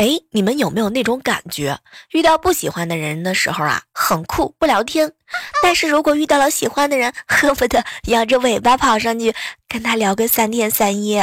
哎你们有没有那种感觉遇到不喜欢的人的时候啊很酷不聊天。但是如果遇到了喜欢的人 恨不得摇着尾巴跑上去跟他聊个三天三夜。